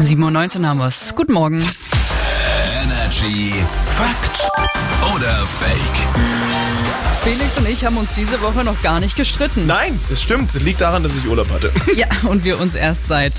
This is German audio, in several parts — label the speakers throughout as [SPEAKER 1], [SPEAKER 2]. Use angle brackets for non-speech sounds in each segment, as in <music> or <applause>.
[SPEAKER 1] 7.19 Uhr haben wir's. Guten Morgen.
[SPEAKER 2] Energy Fakt oder Fake?
[SPEAKER 1] Felix und ich haben uns diese Woche noch gar nicht gestritten.
[SPEAKER 3] Nein, das stimmt. Liegt daran, dass ich Urlaub hatte. <laughs>
[SPEAKER 1] Ja, und wir uns erst seit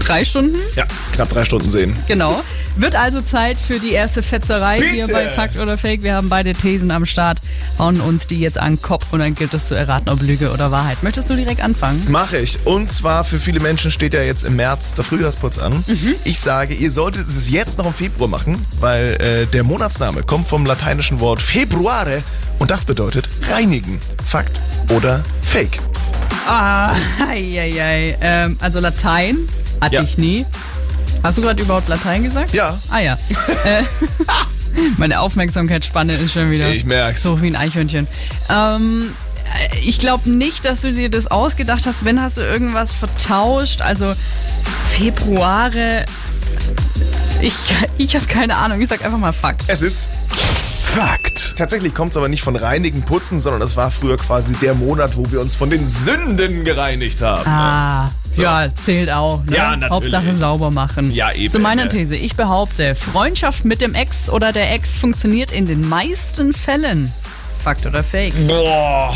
[SPEAKER 1] drei Stunden,
[SPEAKER 3] Ja, knapp drei Stunden sehen.
[SPEAKER 1] genau. Wird also Zeit für die erste Fetzerei hier
[SPEAKER 3] Bitte.
[SPEAKER 1] bei Fakt oder Fake. Wir haben beide Thesen am Start, hauen uns die jetzt an den Kopf und dann gilt es zu erraten, ob Lüge oder Wahrheit. Möchtest du direkt anfangen?
[SPEAKER 3] Mache ich. Und zwar für viele Menschen steht ja jetzt im März der Frühjahrsputz an. Ich sage, ihr solltet es jetzt noch im Februar machen, weil äh, der Monatsname kommt vom lateinischen Wort februare und das bedeutet reinigen. Fakt oder Fake?
[SPEAKER 1] Ah, <laughs> ei, ei, ei. Ähm, also Latein hatte
[SPEAKER 3] Ja.
[SPEAKER 1] ich nie. Hast du gerade überhaupt Latein gesagt?
[SPEAKER 3] Ja.
[SPEAKER 1] Ah ja. <laughs> äh, <laughs> meine Aufmerksamkeitsspanne ist schon wieder
[SPEAKER 3] Ich merk's.
[SPEAKER 1] so wie ein Eichhörnchen. Ähm, äh, ich glaube nicht, dass du dir das ausgedacht hast. Wenn hast du irgendwas vertauscht. Also Februare. Ich, <laughs> ich habe keine Ahnung. Ich sag einfach mal Fakt.
[SPEAKER 3] Es ist
[SPEAKER 2] Fakt.
[SPEAKER 3] Tatsächlich kommt es aber nicht von reinigen, putzen, sondern es war früher quasi der Monat, wo wir uns von den Sünden gereinigt haben.
[SPEAKER 1] Ah, ja, zählt auch. Ne?
[SPEAKER 3] Ja, natürlich.
[SPEAKER 1] Hauptsache sauber machen.
[SPEAKER 3] Ja, eben,
[SPEAKER 1] Zu meiner
[SPEAKER 3] ne?
[SPEAKER 1] These. Ich behaupte, Freundschaft mit dem Ex oder der Ex funktioniert in den meisten Fällen. Fakt oder Fake?
[SPEAKER 3] Boah.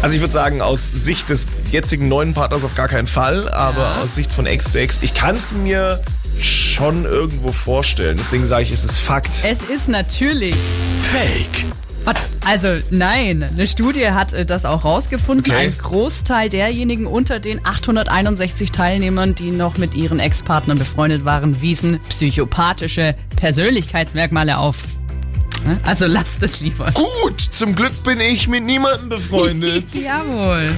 [SPEAKER 3] Also ich würde sagen, aus Sicht des jetzigen neuen Partners auf gar keinen Fall, aber
[SPEAKER 1] Ja.
[SPEAKER 3] aus Sicht von Ex zu Ex, ich kann es mir schon irgendwo vorstellen. Deswegen sage ich, es ist Fakt.
[SPEAKER 1] Es ist natürlich.
[SPEAKER 2] Fake.
[SPEAKER 1] Also nein, eine Studie hat äh, das auch rausgefunden.
[SPEAKER 3] Okay.
[SPEAKER 1] Ein Großteil derjenigen unter den 861 Teilnehmern, die noch mit ihren Ex-Partnern befreundet waren, wiesen psychopathische Persönlichkeitsmerkmale auf. Ne? Also lasst es lieber.
[SPEAKER 3] Gut, zum Glück bin ich mit niemandem befreundet. <laughs>
[SPEAKER 1] Jawohl.